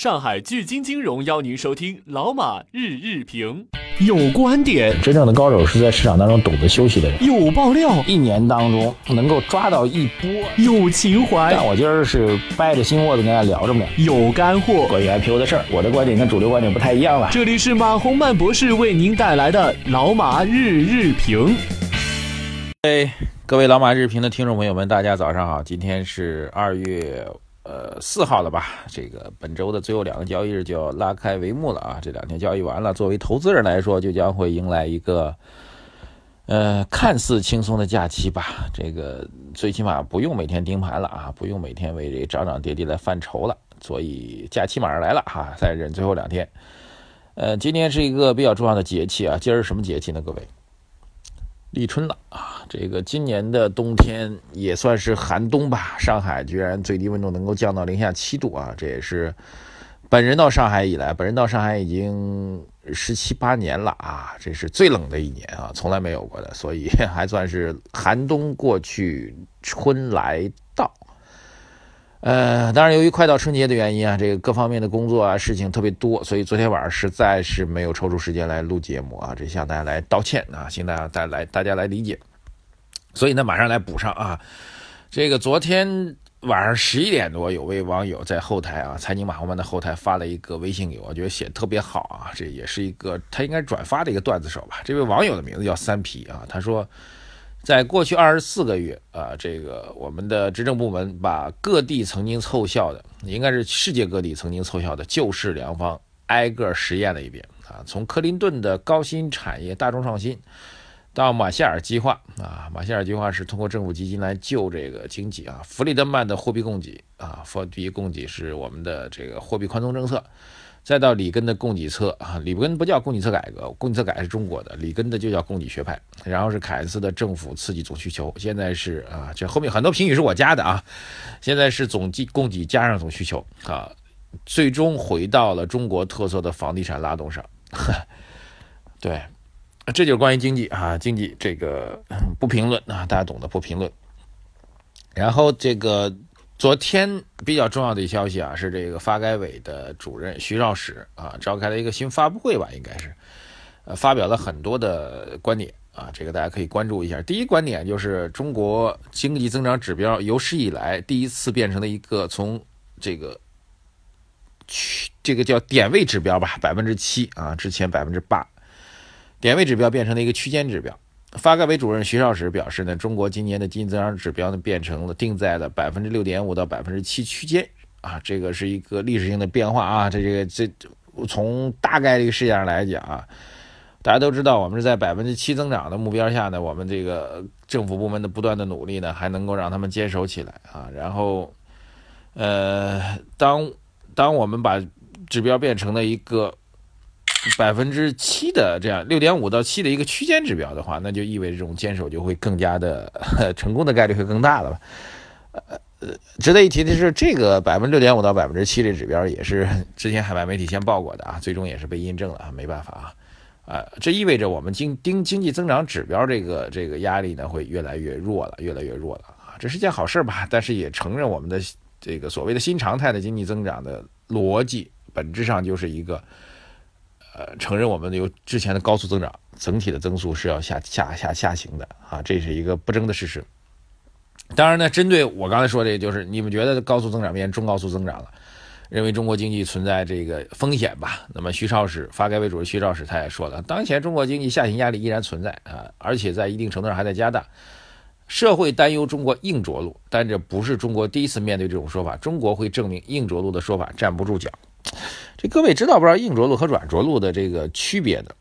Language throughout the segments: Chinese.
上海聚金金融邀您收听老马日日评，有观点，真正的高手是在市场当中懂得休息的人。有爆料，一年当中能够抓到一波。有情怀，但我今儿是掰着心窝子跟大家聊着呢。有干货，关于 IPO 的事儿，我的观点跟主流观点不太一样了。这里是马洪曼博士为您带来的老马日日评。哎，各位老马日评的听众朋友们，大家早上好，今天是二月。呃，四号了吧？这个本周的最后两个交易日就要拉开帷幕了啊！这两天交易完了，作为投资人来说，就将会迎来一个呃看似轻松的假期吧。这个最起码不用每天盯盘了啊，不用每天为这涨涨跌跌来犯愁了。所以假期马上来了哈，再忍最后两天。呃，今天是一个比较重要的节气啊，今儿是什么节气呢？各位？立春了啊！这个今年的冬天也算是寒冬吧。上海居然最低温度能够降到零下七度啊！这也是本人到上海以来，本人到上海已经十七八年了啊！这是最冷的一年啊，从来没有过的，所以 还算是寒冬过去，春来到。呃，当然，由于快到春节的原因啊，这个各方面的工作啊事情特别多，所以昨天晚上实在是没有抽出时间来录节目啊，这向大家来道歉啊，请大家再来大家来理解。所以呢，马上来补上啊。这个昨天晚上十一点多，有位网友在后台啊，财经马后曼的后台发了一个微信给我，我觉得写的特别好啊，这也是一个他应该转发的一个段子手吧。这位网友的名字叫三皮啊，他说。在过去二十四个月啊，这个我们的执政部门把各地曾经凑效的，应该是世界各地曾经凑效的救市良方挨个实验了一遍啊。从克林顿的高新产业大众创新，到马歇尔计划啊，马歇尔计划是通过政府基金来救这个经济啊。弗里德曼的货币供给啊，货币供给是我们的这个货币宽松政策。再到里根的供给侧啊，里根不叫供给侧改革，供给侧改是中国的，里根的就叫供给学派。然后是凯恩斯的政府刺激总需求，现在是啊，这后面很多评语是我加的啊。现在是总计供给加上总需求啊，最终回到了中国特色的房地产拉动上。对，这就是关于经济啊，经济这个不评论啊，大家懂得不评论。然后这个。昨天比较重要的消息啊，是这个发改委的主任徐绍史啊，召开了一个新发布会吧，应该是，呃，发表了很多的观点啊，这个大家可以关注一下。第一观点就是中国经济增长指标有史以来第一次变成了一个从这个区这个叫点位指标吧，百分之七啊，之前百分之八，点位指标变成了一个区间指标。发改委主任徐绍史表示呢，中国今年的经济增长指标呢变成了定在了百分之六点五到百分之七区间啊，这个是一个历史性的变化啊。这这个这从大概率事件上来讲啊，大家都知道我们是在百分之七增长的目标下呢，我们这个政府部门的不断的努力呢，还能够让他们坚守起来啊。然后，呃，当当我们把指标变成了一个。百分之七的这样六点五到七的一个区间指标的话，那就意味着这种坚守就会更加的 成功的概率会更大了吧？呃，值得一提的是，这个百分之六点五到百分之七这指标也是 之前海外媒体先报过的啊，最终也是被印证了啊，没办法啊，呃，这意味着我们经经经济增长指标这个这个压力呢会越来越弱了，越来越弱了啊，这是件好事吧？但是也承认我们的这个所谓的新常态的经济增长的逻辑本质上就是一个。呃，承认我们有之前的高速增长，整体的增速是要下下下下行的啊，这是一个不争的事实。当然呢，针对我刚才说的，就是你们觉得高速增长变中高速增长了，认为中国经济存在这个风险吧？那么徐绍史发改委主任徐绍史他也说了，当前中国经济下行压力依然存在啊，而且在一定程度上还在加大。社会担忧中国硬着陆，但这不是中国第一次面对这种说法，中国会证明硬着陆的说法站不住脚。这各位知道不知道硬着陆和软着陆的这个区别的？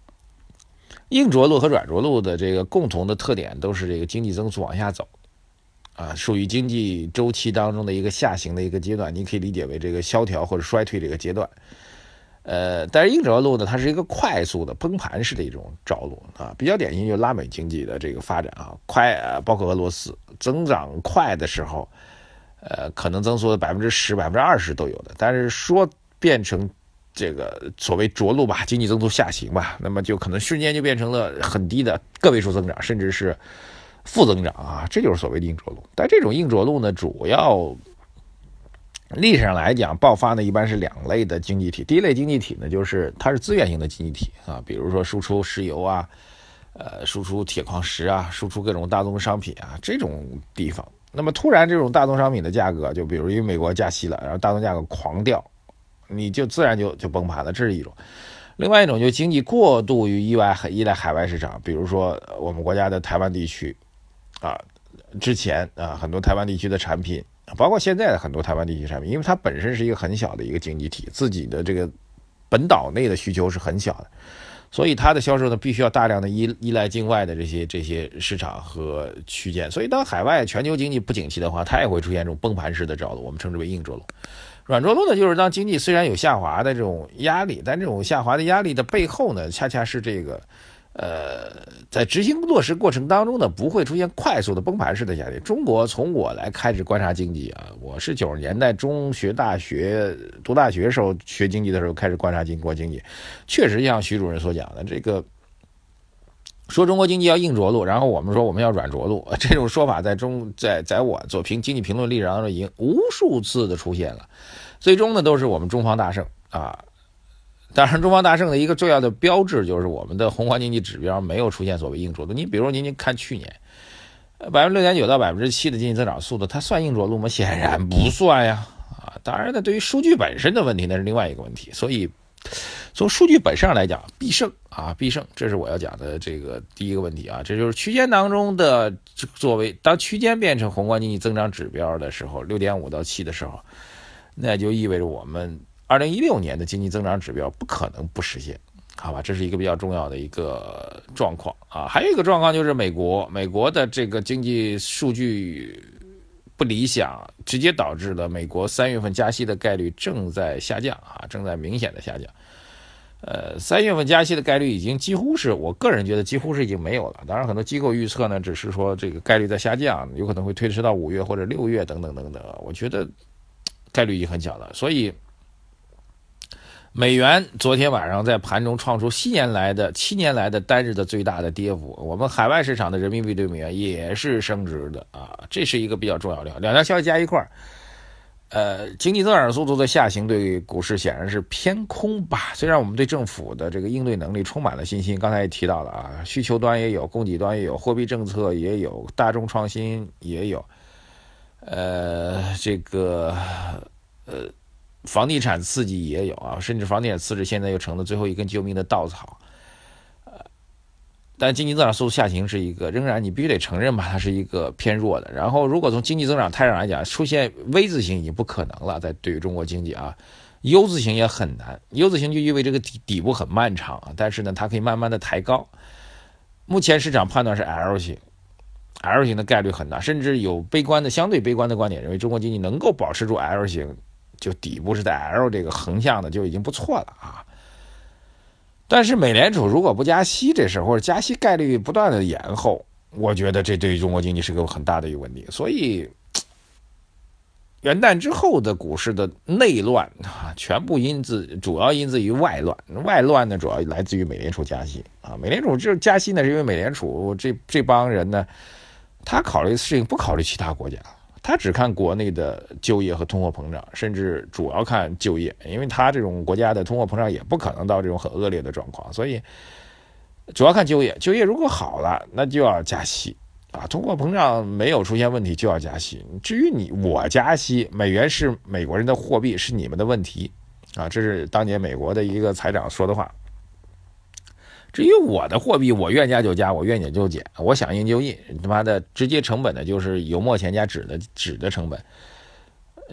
硬着陆和软着陆的这个共同的特点都是这个经济增速往下走，啊，属于经济周期当中的一个下行的一个阶段，你可以理解为这个萧条或者衰退这个阶段。呃，但是硬着陆呢，它是一个快速的崩盘式的一种着陆啊，比较典型就是拉美经济的这个发展啊，快啊，包括俄罗斯增长快的时候，呃，可能增速的百分之十、百分之二十都有的，但是说。变成这个所谓着陆吧，经济增速下行吧，那么就可能瞬间就变成了很低的个位数增长，甚至是负增长啊，这就是所谓的硬着陆。但这种硬着陆呢，主要历史上来讲，爆发呢一般是两类的经济体。第一类经济体呢，就是它是资源型的经济体啊，比如说输出石油啊，呃，输出铁矿石啊，输出各种大宗商品啊这种地方。那么突然这种大宗商品的价格，就比如因为美国加息了，然后大宗价格狂掉，你就自然就就崩盘了，这是一种。另外一种就经济过度于意外依赖海外市场，比如说我们国家的台湾地区，啊，之前啊很多台湾地区的产品。包括现在的很多台湾地区产品，因为它本身是一个很小的一个经济体，自己的这个本岛内的需求是很小的，所以它的销售呢必须要大量的依依赖境外的这些这些市场和区间。所以当海外全球经济不景气的话，它也会出现这种崩盘式的着陆，我们称之为硬着陆。软着陆呢，就是当经济虽然有下滑的这种压力，但这种下滑的压力的背后呢，恰恰是这个。呃，在执行落实过程当中呢，不会出现快速的崩盘式的下跌。中国从我来开始观察经济啊，我是九十年代中学、大学读大学时候学经济的时候开始观察中国经济，确实像徐主任所讲的，这个说中国经济要硬着陆，然后我们说我们要软着陆，这种说法在中在在我做评经济评论历史当中已经无数次的出现了，最终呢都是我们中方大胜啊。当然，中方大胜的一个重要的标志就是我们的宏观经济指标没有出现所谓硬着陆。你比如，您您看去年，百分之六点九到百分之七的经济增长速度，它算硬着陆吗？显然不算呀！啊，当然呢，对于数据本身的问题，那是另外一个问题。所以，从数据本身上来讲，必胜啊，必胜，这是我要讲的这个第一个问题啊。这就是区间当中的作为，当区间变成宏观经济增长指标的时候，六点五到七的时候，那就意味着我们。二零一六年的经济增长指标不可能不实现，好吧？这是一个比较重要的一个状况啊。还有一个状况就是美国，美国的这个经济数据不理想，直接导致了美国三月份加息的概率正在下降啊，正在明显的下降。呃，三月份加息的概率已经几乎是我个人觉得几乎是已经没有了。当然，很多机构预测呢，只是说这个概率在下降，有可能会推迟到五月或者六月等等等等。我觉得概率已经很小了，所以。美元昨天晚上在盘中创出七年来的七年来的单日的最大的跌幅，我们海外市场的人民币对美元也是升值的啊，这是一个比较重要的两条消息加一块儿，呃，经济增长速度的下行对股市显然是偏空吧。虽然我们对政府的这个应对能力充满了信心，刚才也提到了啊，需求端也有，供给端也有，货币政策也有，大众创新也有，呃，这个呃。房地产刺激也有啊，甚至房地产刺激现在又成了最后一根救命的稻草。呃，但经济增长速度下行是一个，仍然你必须得承认吧，它是一个偏弱的。然后，如果从经济增长态上来讲，出现 V 字形已经不可能了，在对于中国经济啊，U 字形也很难。U 字形就意味着这个底底部很漫长，但是呢，它可以慢慢的抬高。目前市场判断是 L 型，L 型的概率很大，甚至有悲观的、相对悲观的观点，认为中国经济能够保持住 L 型。就底部是在 L 这个横向的就已经不错了啊，但是美联储如果不加息这事或者加息概率不断的延后，我觉得这对于中国经济是个很大的一个问题。所以元旦之后的股市的内乱啊，全部因自主要因自于外乱，外乱呢主要来自于美联储加息啊。美联储就是加息呢，是因为美联储这这帮人呢，他考虑的事情不考虑其他国家。他只看国内的就业和通货膨胀，甚至主要看就业，因为他这种国家的通货膨胀也不可能到这种很恶劣的状况，所以主要看就业。就业如果好了，那就要加息啊；通货膨胀没有出现问题，就要加息。至于你我加息，美元是美国人的货币，是你们的问题啊！这是当年美国的一个财长说的话。至于我的货币，我愿加就加，我愿减就减，我想印就印。他妈的，直接成本的就是油墨钱加纸的纸的成本。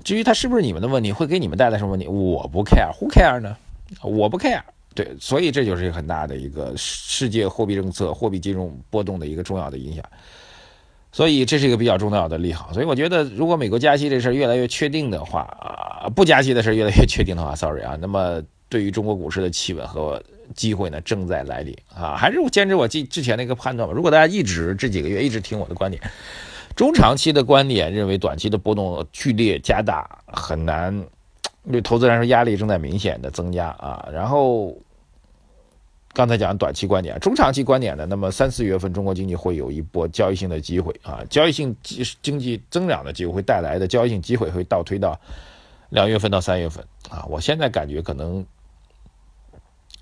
至于它是不是你们的问题，会给你们带来什么问题，我不 care，who care 呢？我不 care。对，所以这就是一个很大的一个世界货币政策、货币金融波动的一个重要的影响。所以这是一个比较重要的利好。所以我觉得，如果美国加息这事儿越来越确定的话，啊，不加息的事儿越来越确定的话，sorry 啊，那么对于中国股市的企稳和机会呢正在来临啊！还是我坚持我之之前那个判断吧。如果大家一直这几个月一直听我的观点，中长期的观点认为短期的波动剧烈加大，很难对投资人说压力正在明显的增加啊。然后刚才讲短期观点，中长期观点呢，那么三四月份中国经济会有一波交易性的机会啊，交易性经经济增长的机会会带来的交易性机会会倒推到。两月份到三月份啊，我现在感觉可能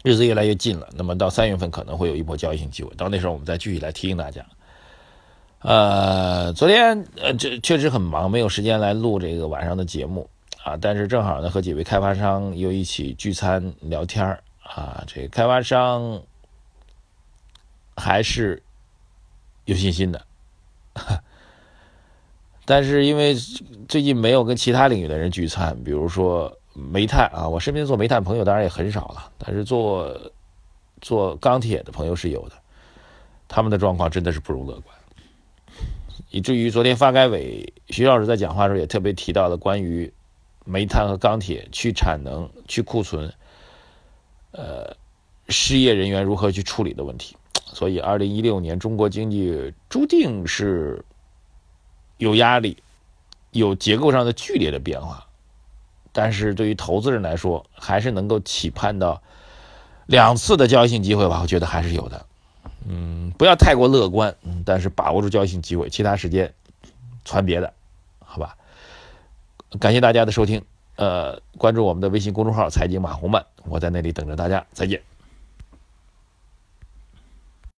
日子越来越近了。那么到三月份可能会有一波交易性机会，到那时候我们再继续来提醒大家。呃，昨天呃这确实很忙，没有时间来录这个晚上的节目啊。但是正好呢，和几位开发商又一起聚餐聊天啊。这个开发商还是有信心的。但是因为最近没有跟其他领域的人聚餐，比如说煤炭啊，我身边做煤炭朋友当然也很少了，但是做做钢铁的朋友是有的，他们的状况真的是不容乐观，以至于昨天发改委徐老师在讲话的时候也特别提到了关于煤炭和钢铁去产能、去库存，呃，失业人员如何去处理的问题。所以，二零一六年中国经济注定是。有压力，有结构上的剧烈的变化，但是对于投资人来说，还是能够期盼到两次的交易性机会吧？我觉得还是有的。嗯，不要太过乐观，嗯，但是把握住交易性机会，其他时间传别的，好吧？感谢大家的收听，呃，关注我们的微信公众号“财经马红漫”，我在那里等着大家，再见。